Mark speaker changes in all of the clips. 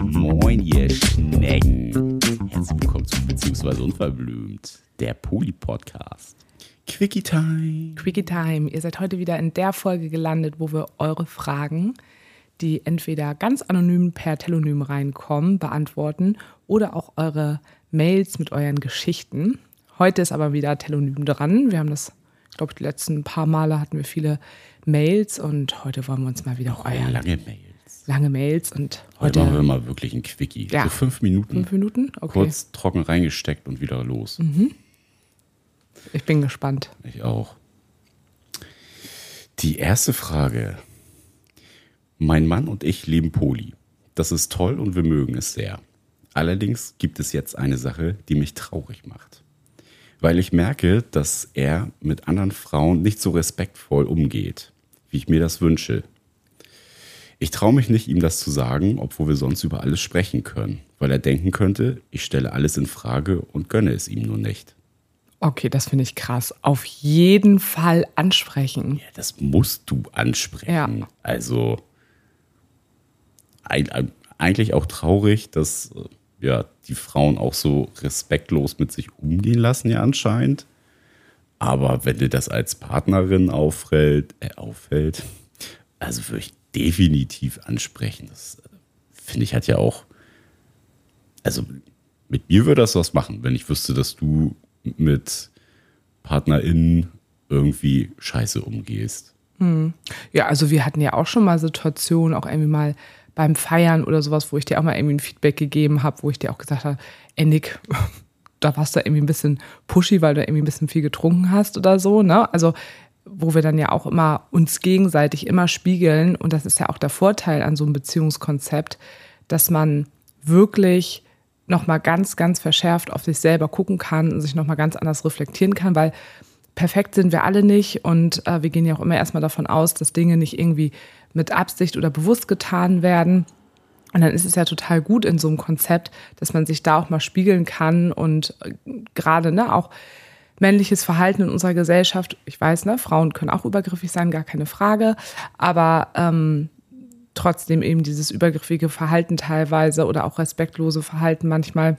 Speaker 1: Moin, ihr Schnecken. Herzlich willkommen zu Beziehungsweise Unverblümt, der Poli-Podcast. Quickie Time.
Speaker 2: Quickie Time. Ihr seid heute wieder in der Folge gelandet, wo wir eure Fragen, die entweder ganz anonym per Telonym reinkommen, beantworten oder auch eure Mails mit euren Geschichten. Heute ist aber wieder Telonym dran. Wir haben das, ich glaube, die letzten paar Male hatten wir viele Mails und heute wollen wir uns mal wieder
Speaker 1: Oh, lange Mails.
Speaker 2: lange Mails und
Speaker 1: Heute
Speaker 2: heute,
Speaker 1: machen wir mal wirklich ein Quickie.
Speaker 2: Ja.
Speaker 1: So fünf Minuten.
Speaker 2: fünf Minuten. Okay, Mhm.
Speaker 1: Kurz trocken reingesteckt und wieder los.
Speaker 2: ich bin gespannt.
Speaker 1: Ich auch. Die erste Frage. Mein Mann und ich leben Poli. Das ist toll und wir mögen es sehr. Allerdings gibt es jetzt eine Sache, die mich traurig macht. Weil ich merke, dass er mit anderen Frauen nicht so respektvoll umgeht, wie ich mir das wünsche. Ich traue mich nicht, ihm das zu sagen, obwohl wir sonst über alles sprechen können, weil er denken könnte, ich stelle alles in Frage und gönne es ihm nur nicht.
Speaker 2: Okay, das finde ich krass. Auf jeden Fall ansprechen.
Speaker 1: Ja, das musst du ansprechen.
Speaker 2: Ja.
Speaker 1: Also ein, eigentlich auch traurig, dass äh, ja, die Frauen auch so respektlos mit sich umgehen lassen, ja anscheinend. Aber wenn dir das als Partnerin auffällt, äh, auffällt, also würde ich definitiv ansprechen. Das äh, finde ich hat ja auch, also mit mir würde das was machen, wenn ich wüsste, dass du mit PartnerInnen irgendwie scheiße umgehst.
Speaker 2: Ja, also wir hatten ja auch schon mal Situationen, auch irgendwie mal beim Feiern oder sowas, wo ich dir auch mal irgendwie ein Feedback gegeben habe, wo ich dir auch gesagt habe, ey da warst du irgendwie ein bisschen pushy, weil du irgendwie ein bisschen viel getrunken hast oder so, ne? Also wo wir dann ja auch immer uns gegenseitig immer spiegeln und das ist ja auch der Vorteil an so einem Beziehungskonzept, dass man wirklich noch mal ganz ganz verschärft auf sich selber gucken kann und sich noch mal ganz anders reflektieren kann, weil perfekt sind wir alle nicht und äh, wir gehen ja auch immer erstmal davon aus, dass Dinge nicht irgendwie mit Absicht oder bewusst getan werden. Und dann ist es ja total gut in so einem Konzept, dass man sich da auch mal spiegeln kann und äh, gerade ne, auch männliches Verhalten in unserer Gesellschaft, ich weiß, ne, Frauen können auch übergriffig sein, gar keine Frage, aber ähm, trotzdem eben dieses übergriffige Verhalten teilweise oder auch respektlose Verhalten manchmal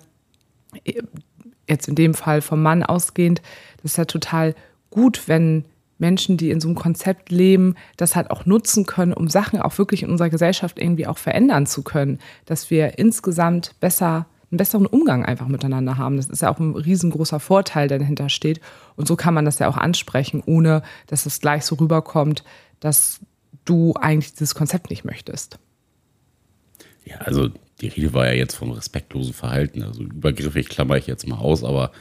Speaker 2: jetzt in dem Fall vom Mann ausgehend, das ist ja total gut, wenn Menschen, die in so einem Konzept leben, das halt auch nutzen können, um Sachen auch wirklich in unserer Gesellschaft irgendwie auch verändern zu können, dass wir insgesamt besser einen besseren Umgang einfach miteinander haben. Das ist ja auch ein riesengroßer Vorteil, der dahinter steht. Und so kann man das ja auch ansprechen, ohne dass es gleich so rüberkommt, dass du eigentlich dieses Konzept nicht möchtest.
Speaker 1: Ja, also die Rede war ja jetzt vom respektlosen Verhalten. Also übergriffig klammer ich jetzt mal aus, aber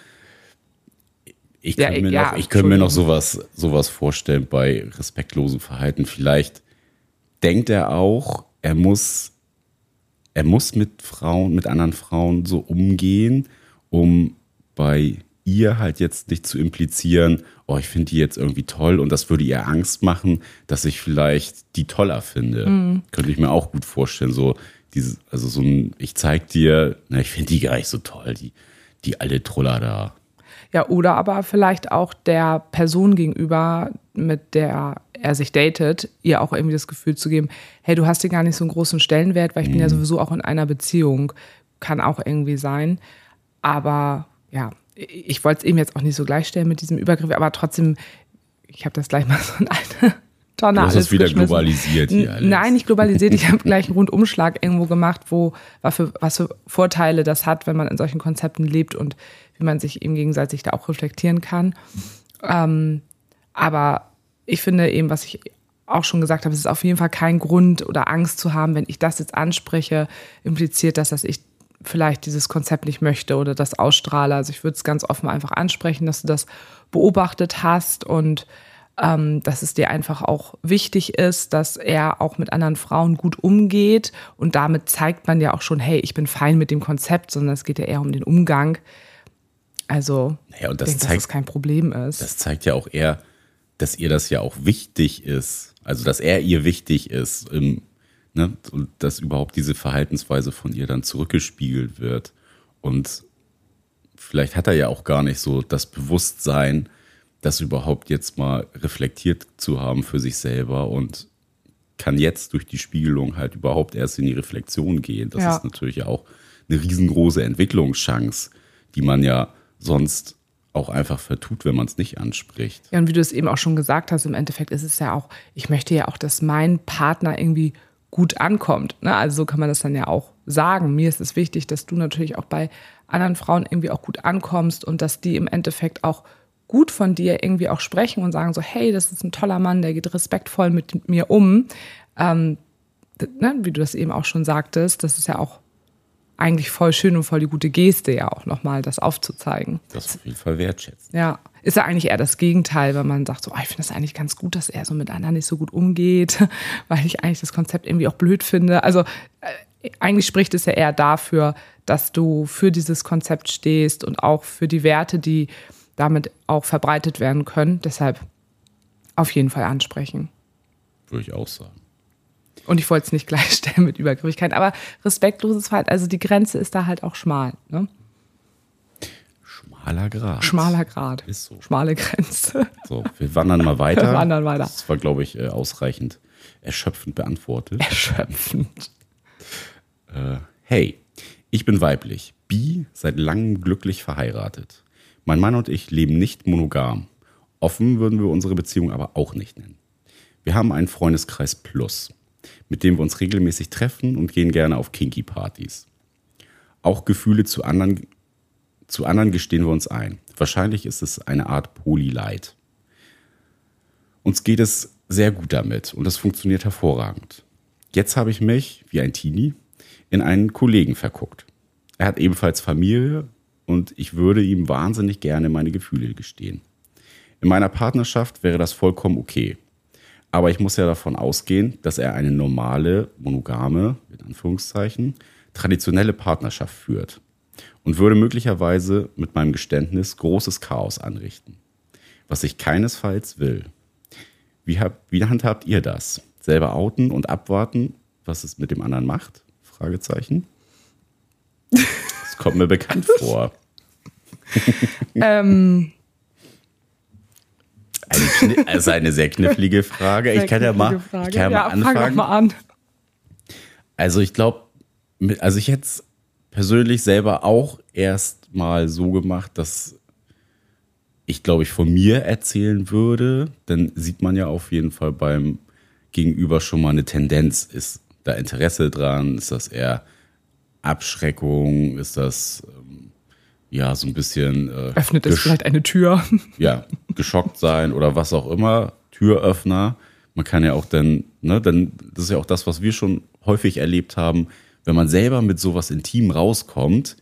Speaker 1: ich
Speaker 2: Ja,
Speaker 1: kann mir,
Speaker 2: ja,
Speaker 1: noch, ich könnte mir noch sowas, sowas vorstellen bei respektlosem Verhalten. Vielleicht denkt er auch, er muss, er muss mit Frauen, mit anderen Frauen so umgehen, um bei ihr halt jetzt nicht zu implizieren, oh, ich finde die jetzt irgendwie toll und das würde ihr Angst machen, dass ich vielleicht die toller finde.
Speaker 2: Mhm.
Speaker 1: Könnte ich mir auch gut vorstellen. So, dieses, also so ein, ich zeig dir, na, ich finde die gar nicht so toll, die, die alte Troller da.
Speaker 2: Ja, oder aber vielleicht auch der Person gegenüber, mit der er sich datet, ihr auch irgendwie das Gefühl zu geben, hey, du hast hier gar nicht so einen großen Stellenwert, weil ich bin ja sowieso auch in einer Beziehung. Kann auch irgendwie sein. Aber ja, ich wollte es eben jetzt auch nicht so gleichstellen mit diesem Übergriff, aber trotzdem, ich habe das gleich mal so in eine Tonne
Speaker 1: Du hast
Speaker 2: alles
Speaker 1: es wieder globalisiert hier alles.
Speaker 2: Nein, nicht globalisiert. Ich habe gleich einen Rundumschlag irgendwo gemacht, wo was für, was für Vorteile das hat, wenn man in solchen Konzepten lebt und wie man sich eben gegenseitig da auch reflektieren kann. Ähm, aber ich finde eben, was ich auch schon gesagt habe, es ist auf jeden Fall kein Grund oder Angst zu haben, wenn ich das jetzt anspreche, impliziert das, dass ich vielleicht dieses Konzept nicht möchte oder das ausstrahle. Also ich würde es ganz offen einfach ansprechen, dass du das beobachtet hast und ähm, dass es dir einfach auch wichtig ist, dass er auch mit anderen Frauen gut umgeht. Und damit zeigt man ja auch schon, hey, ich bin fein mit dem Konzept, sondern es geht ja eher um den Umgang. Also,
Speaker 1: Naja, und
Speaker 2: ich
Speaker 1: das
Speaker 2: dass
Speaker 1: zeigt-
Speaker 2: das kein Problem ist.
Speaker 1: Das zeigt ja auch eher, dass ihr das ja auch wichtig ist. Also, dass er ihr wichtig ist. Im, ne? Und dass überhaupt diese Verhaltensweise von ihr dann zurückgespiegelt wird. Und vielleicht hat er ja auch gar nicht so das Bewusstsein, das überhaupt jetzt mal reflektiert zu haben für sich selber und kann jetzt durch die Spiegelung halt überhaupt erst in die Reflexion gehen. Das
Speaker 2: Ja.
Speaker 1: ist natürlich auch eine riesengroße Entwicklungschance, die man ja sonst auch einfach vertut, wenn man es nicht anspricht.
Speaker 2: Ja, und wie du es eben auch schon gesagt hast, im Endeffekt ist es ja auch, ich möchte ja auch, dass mein Partner irgendwie gut ankommt. Ne? Also so kann man das dann ja auch sagen. Mir ist es wichtig, dass du natürlich auch bei anderen Frauen irgendwie auch gut ankommst und dass die im Endeffekt auch gut von dir irgendwie auch sprechen und sagen so, hey, das ist ein toller Mann, der geht respektvoll mit mir um. Ähm, ne? Wie du das eben auch schon sagtest, das ist ja auch eigentlich voll schön und voll die gute Geste ja auch nochmal, das aufzuzeigen.
Speaker 1: Das auf jeden Fall wertschätzen.
Speaker 2: Ja, ist ja eigentlich eher das Gegenteil, wenn man sagt, so, ah, ich finde das eigentlich ganz gut, dass er so mit anderen nicht so gut umgeht, weil ich eigentlich das Konzept irgendwie auch blöd finde. Also äh, eigentlich spricht es ja eher dafür, dass du für dieses Konzept stehst und auch für die Werte, die damit auch verbreitet werden können. Deshalb auf jeden Fall ansprechen.
Speaker 1: Würde ich auch sagen.
Speaker 2: Und ich wollte es nicht gleichstellen mit Übergriffigkeit, aber respektloses Verhalten, also die Grenze ist da halt auch schmal. Ne?
Speaker 1: Schmaler Grad.
Speaker 2: Schmaler Grad.
Speaker 1: Ist so.
Speaker 2: Schmale Grenze.
Speaker 1: So, wir wandern mal weiter.
Speaker 2: Wir wandern weiter.
Speaker 1: Das war, glaube ich, äh, ausreichend erschöpfend beantwortet.
Speaker 2: Erschöpfend.
Speaker 1: Hey, ich bin weiblich, bi, seit langem glücklich verheiratet. Mein Mann und ich leben nicht monogam. Offen würden wir unsere Beziehung aber auch nicht nennen. Wir haben einen Freundeskreis Plus, mit dem wir uns regelmäßig treffen und gehen gerne auf Kinky-Partys. Auch Gefühle zu anderen, zu anderen gestehen wir uns ein. Wahrscheinlich ist es eine Art Poly-Light. Uns geht es sehr gut damit und es funktioniert hervorragend. Jetzt habe ich mich, wie ein Teenie, in einen Kollegen verguckt. Er hat ebenfalls Familie und ich würde ihm wahnsinnig gerne meine Gefühle gestehen. In meiner Partnerschaft wäre das vollkommen okay. Aber ich muss ja davon ausgehen, dass er eine normale, monogame, in Anführungszeichen, traditionelle Partnerschaft führt und würde möglicherweise mit meinem Geständnis großes Chaos anrichten. Was ich keinesfalls will. Wie, hab, wie handhabt ihr das? Selber outen und abwarten, was es mit dem anderen macht? Fragezeichen. Das kommt mir bekannt vor.
Speaker 2: ähm,
Speaker 1: Eine, also eine sehr knifflige Frage. Ich kann ja mal, ich kann ja mal
Speaker 2: ja, fang doch
Speaker 1: anfangen.
Speaker 2: mal an.
Speaker 1: Also ich glaube, also ich hätte es persönlich selber auch erst mal so gemacht, dass ich glaube ich von mir erzählen würde. Dann sieht man ja auf jeden Fall beim Gegenüber schon mal eine Tendenz. Ist da Interesse dran? Ist das eher Abschreckung? Ist das ähm, ja so ein bisschen äh,
Speaker 2: Öffnet es vielleicht eine Tür.
Speaker 1: ja, geschockt sein oder was auch immer, Türöffner. Man kann ja auch dann, ne, dann, das ist ja auch das, was wir schon häufig erlebt haben, wenn man selber mit sowas intim rauskommt,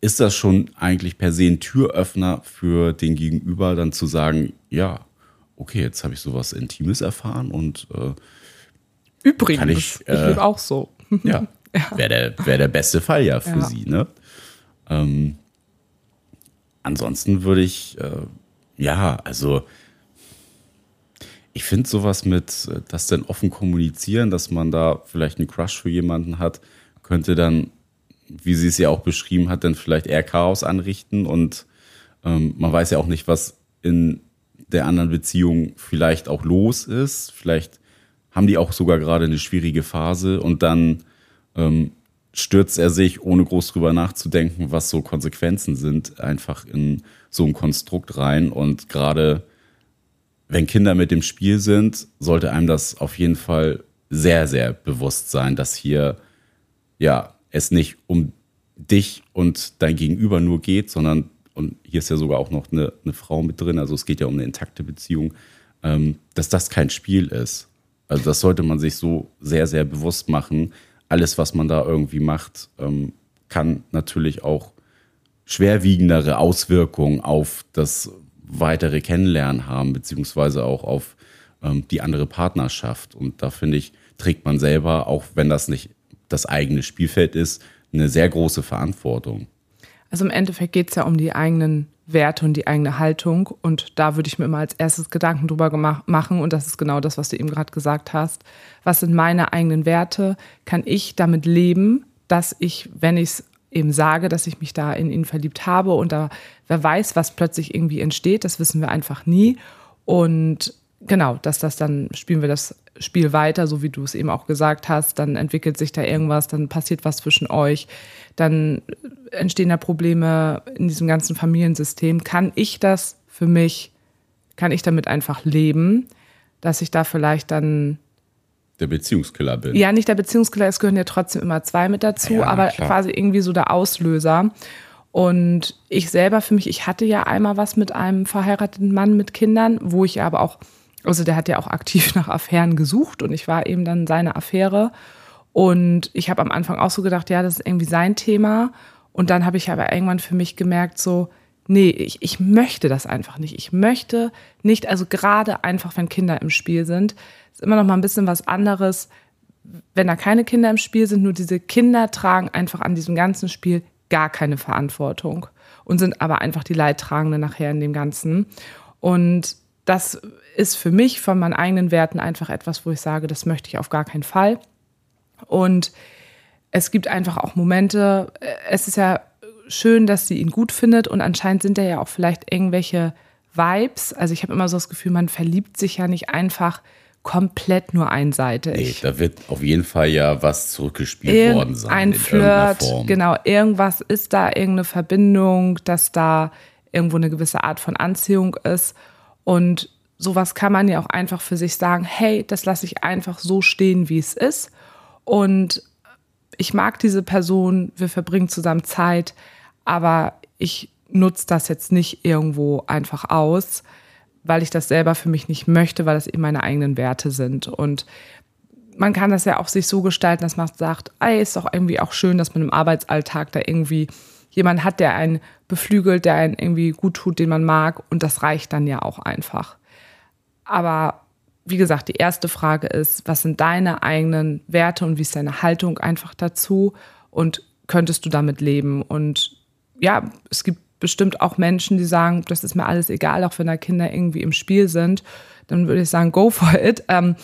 Speaker 1: ist das schon eigentlich per se ein Türöffner für den Gegenüber, dann zu sagen, ja, okay, jetzt habe ich sowas Intimes erfahren und äh,
Speaker 2: Übrigens,
Speaker 1: Kann
Speaker 2: ich,
Speaker 1: ich, äh,
Speaker 2: lebe auch so.
Speaker 1: ja, wäre der, wär der beste Fall ja für
Speaker 2: Ja.
Speaker 1: sie. Ne? Ähm, ansonsten würde ich, äh, ja, also ich finde sowas mit, äh, das dann offen kommunizieren, dass man da vielleicht einen Crush für jemanden hat, könnte dann, wie sie es ja auch beschrieben hat, dann vielleicht eher Chaos anrichten und ähm, man weiß ja auch nicht, was in der anderen Beziehung vielleicht auch los ist. Vielleicht haben die auch sogar gerade eine schwierige Phase und dann ähm, stürzt er sich, ohne groß drüber nachzudenken, was so Konsequenzen sind, einfach in so ein Konstrukt rein. Und gerade wenn Kinder mit dem Spiel sind, sollte einem das auf jeden Fall sehr, sehr bewusst sein, dass hier ja es nicht um dich und dein Gegenüber nur geht, sondern und hier ist ja sogar auch noch eine, eine Frau mit drin, also es geht ja um eine intakte Beziehung, ähm, dass das kein Spiel ist. Also das sollte man sich so sehr, sehr bewusst machen. Alles, was man da irgendwie macht, ähm, kann natürlich auch schwerwiegendere Auswirkungen auf das weitere Kennenlernen haben, beziehungsweise auch auf ähm, die andere Partnerschaft. Und da finde ich, trägt man selber, auch wenn das nicht das eigene Spielfeld ist, eine sehr große Verantwortung.
Speaker 2: Also im Endeffekt geht es ja um die eigenen Werte und die eigene Haltung. Und da würde ich mir immer als erstes Gedanken drüber machen. Und das ist genau das, was du eben gerade gesagt hast. Was sind meine eigenen Werte? Kann ich damit leben, dass ich, wenn ich es eben sage, dass ich mich da in ihn verliebt habe und da, wer weiß, was plötzlich irgendwie entsteht, das wissen wir einfach nie. Und genau, dass das dann, spielen wir das Spiel weiter, so wie du es eben auch gesagt hast, dann entwickelt sich da irgendwas, dann passiert was zwischen euch, dann entstehen da Probleme in diesem ganzen Familiensystem. Kann ich das für mich, kann ich damit einfach leben, dass ich da vielleicht dann
Speaker 1: der Beziehungskiller bin.
Speaker 2: Ja, nicht der Beziehungskiller, es gehören ja trotzdem immer zwei mit dazu, ja, aber klar. quasi irgendwie so der Auslöser. Und ich selber für mich, ich hatte ja einmal was mit einem verheirateten Mann mit Kindern, wo ich aber auch, also der hat ja auch aktiv nach Affären gesucht und ich war eben dann seine Affäre. Und ich habe am Anfang auch so gedacht, ja, das ist irgendwie sein Thema. Und dann habe ich aber irgendwann für mich gemerkt, so, nee, ich, ich möchte das einfach nicht. Ich möchte nicht, also gerade einfach, wenn Kinder im Spiel sind, ist immer noch mal ein bisschen was anderes, wenn da keine Kinder im Spiel sind. Nur diese Kinder tragen einfach an diesem ganzen Spiel gar keine Verantwortung und sind aber einfach die Leidtragenden nachher in dem Ganzen. Und das ist für mich von meinen eigenen Werten einfach etwas, wo ich sage, das möchte ich auf gar keinen Fall. Und es gibt einfach auch Momente, äh, es ist ja schön, dass sie ihn gut findet und anscheinend sind da ja auch vielleicht irgendwelche Vibes. Also ich habe immer so das Gefühl, man verliebt sich ja nicht einfach komplett nur einseitig. Nee,
Speaker 1: da wird auf jeden Fall ja was zurückgespielt Irgend worden sein.
Speaker 2: Ein Flirt, genau, irgendwas ist da, irgendeine Verbindung, dass da irgendwo eine gewisse Art von Anziehung ist. Und sowas kann man ja auch einfach für sich sagen, hey, das lasse ich einfach so stehen, wie es ist. Und ich mag diese Person, wir verbringen zusammen Zeit, aber ich nutze das jetzt nicht irgendwo einfach aus weil ich das selber für mich nicht möchte, weil das eben meine eigenen Werte sind. Und man kann das ja auch sich so gestalten, dass man sagt, ey, ist doch irgendwie auch schön, dass man im Arbeitsalltag da irgendwie jemand hat, der einen beflügelt, der einen irgendwie gut tut, den man mag. Und das reicht dann ja auch einfach. Aber wie gesagt, die erste Frage ist, was sind deine eigenen Werte und wie ist deine Haltung einfach dazu? Und könntest du damit leben? Und ja, es gibt bestimmt auch Menschen, die sagen, das ist mir alles egal, auch wenn da Kinder irgendwie im Spiel sind, dann würde ich sagen, go for it. Ähm,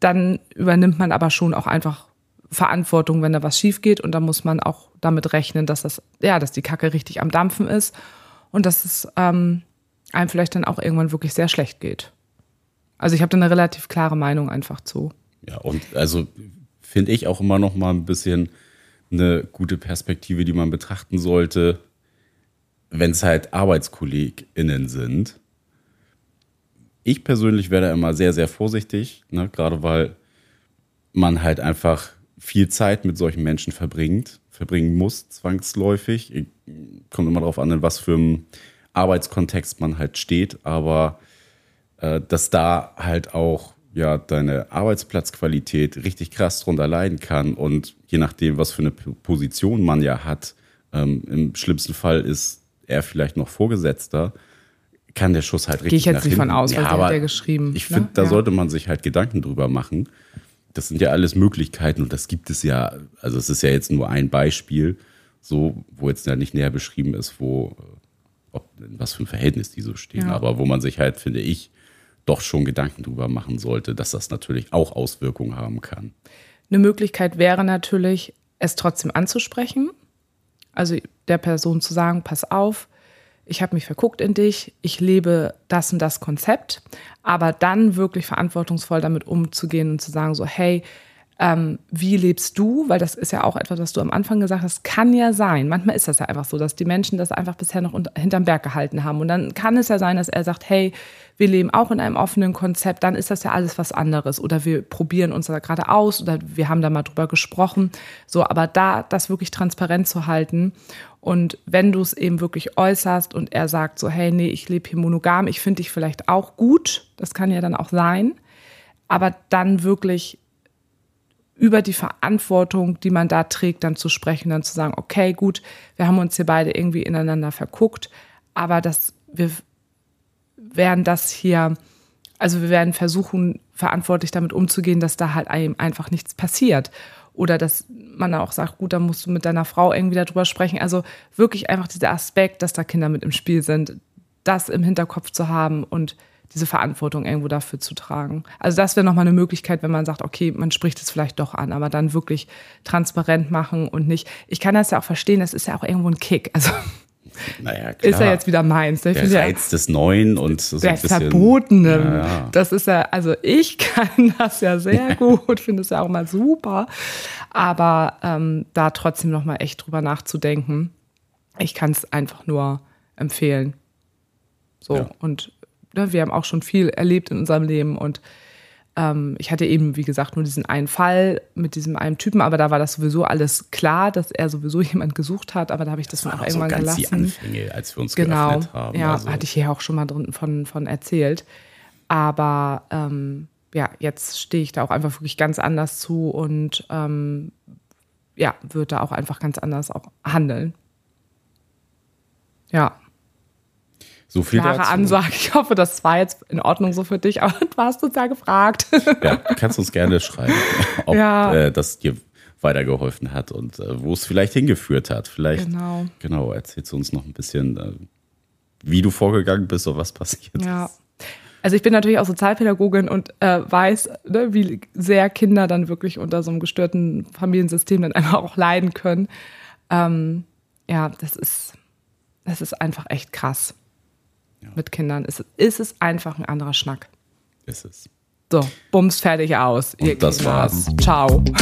Speaker 2: dann übernimmt man aber schon auch einfach Verantwortung, wenn da was schief geht und da muss man auch damit rechnen, dass das, ja, dass die Kacke richtig am Dampfen ist und dass es ähm, einem vielleicht dann auch irgendwann wirklich sehr schlecht geht. Also ich habe da eine relativ klare Meinung einfach zu.
Speaker 1: Ja, und also finde ich auch immer noch mal ein bisschen eine gute Perspektive, die man betrachten sollte wenn es halt ArbeitskollegInnen sind. Ich persönlich werde immer sehr, sehr vorsichtig, ne? gerade weil man halt einfach viel Zeit mit solchen Menschen verbringt, verbringen muss, zwangsläufig. Kommt immer darauf an, in was für einem Arbeitskontext man halt steht, aber äh, dass da halt auch ja deine Arbeitsplatzqualität richtig krass drunter leiden kann und je nachdem, was für eine Position man ja hat, ähm, im schlimmsten Fall ist er vielleicht noch Vorgesetzter, kann der Schuss halt richtig Gehe
Speaker 2: ich jetzt nicht von aus, ja, aber hat er geschrieben.
Speaker 1: Ich finde, ne? da ja. sollte man sich halt Gedanken drüber machen. Das sind ja alles Möglichkeiten und das gibt es ja, also es ist ja jetzt nur ein Beispiel, so, wo jetzt ja nicht näher beschrieben ist, wo, ob, was für ein Verhältnis die so stehen, ja. aber wo man sich halt, finde ich, doch schon Gedanken drüber machen sollte, dass das natürlich auch Auswirkungen haben kann.
Speaker 2: Eine Möglichkeit wäre natürlich, es trotzdem anzusprechen also der Person zu sagen, pass auf, ich habe mich verguckt in dich, ich lebe das und das Konzept, aber dann wirklich verantwortungsvoll damit umzugehen und zu sagen, so, hey, ähm, wie lebst du? Weil das ist ja auch etwas, was du am Anfang gesagt hast, kann ja sein. Manchmal ist das ja einfach so, dass die Menschen das einfach bisher noch unter, hinterm Berg gehalten haben. Und dann kann es ja sein, dass er sagt, hey, wir leben auch in einem offenen Konzept, dann ist das ja alles was anderes. Oder wir probieren uns da gerade aus oder wir haben da mal drüber gesprochen. So, aber da das wirklich transparent zu halten. Und wenn du es eben wirklich äußerst und er sagt so, hey, nee, ich lebe hier monogam, ich finde dich vielleicht auch gut, das kann ja dann auch sein, aber dann wirklich über die Verantwortung, die man da trägt, dann zu sprechen, dann zu sagen, okay, gut, wir haben uns hier beide irgendwie ineinander verguckt, aber das, wir werden das hier, also wir werden versuchen, verantwortlich damit umzugehen, dass da halt einfach nichts passiert. Oder dass man auch sagt, gut, dann musst du mit deiner Frau irgendwie darüber sprechen. Also wirklich einfach dieser Aspekt, dass da Kinder mit im Spiel sind, das im Hinterkopf zu haben und diese Verantwortung irgendwo dafür zu tragen. Also das wäre nochmal eine Möglichkeit, wenn man sagt, okay, man spricht es vielleicht doch an, aber dann wirklich transparent machen und nicht. Ich kann das ja auch verstehen, das ist ja auch irgendwo ein Kick. Also
Speaker 1: Naja, klar.
Speaker 2: ist ja jetzt wieder meins. Ich
Speaker 1: der
Speaker 2: finde ja,
Speaker 1: Reiz des Neuen und so
Speaker 2: der
Speaker 1: ein bisschen.
Speaker 2: Verbotene.
Speaker 1: Ja, ja.
Speaker 2: Das ist ja, also ich kann das ja sehr gut, finde es ja auch mal super. Aber ähm, da trotzdem noch mal echt drüber nachzudenken, ich kann es einfach nur empfehlen. So, und ne, wir haben auch schon viel erlebt in unserem Leben und ähm, ich hatte eben, wie gesagt, nur diesen einen Fall mit diesem einen Typen, aber da war das sowieso alles klar, dass er sowieso jemand gesucht hat, aber da habe ich das,
Speaker 1: Das
Speaker 2: dann auch
Speaker 1: auch so
Speaker 2: irgendwann
Speaker 1: ganz die
Speaker 2: gelassen.
Speaker 1: Anfänge, als wir uns
Speaker 2: Genau,
Speaker 1: geöffnet haben.
Speaker 2: ja,
Speaker 1: also,
Speaker 2: hatte ich hier auch schon mal drin von, von erzählt. Aber ähm, ja, jetzt stehe ich da auch einfach wirklich ganz anders zu und ähm, ja, würde da auch einfach ganz anders auch handeln. Ja,
Speaker 1: so viel
Speaker 2: klare
Speaker 1: dazu.
Speaker 2: Ansage. Ich hoffe, das war jetzt in Ordnung so für dich, aber du hast uns ja gefragt.
Speaker 1: Ja, du kannst uns gerne schreiben, ob
Speaker 2: Ja.
Speaker 1: äh, das dir weitergeholfen hat und äh, wo es vielleicht hingeführt hat. Vielleicht,
Speaker 2: Genau.
Speaker 1: genau, erzählst du uns noch ein bisschen, äh, wie du vorgegangen bist und was passiert
Speaker 2: Ja.
Speaker 1: ist.
Speaker 2: Also ich bin natürlich auch Sozialpädagogin und äh, weiß, ne, wie sehr Kinder dann wirklich unter so einem gestörten Familiensystem dann einfach auch leiden können. Ähm, ja, das ist, das ist einfach echt krass ja. mit Kindern ist, ist es einfach ein anderer Schnack.
Speaker 1: Ist es.
Speaker 2: So, bums, fertig aus. Und Ihr
Speaker 1: das
Speaker 2: Kinder.
Speaker 1: war's.
Speaker 2: Ciao.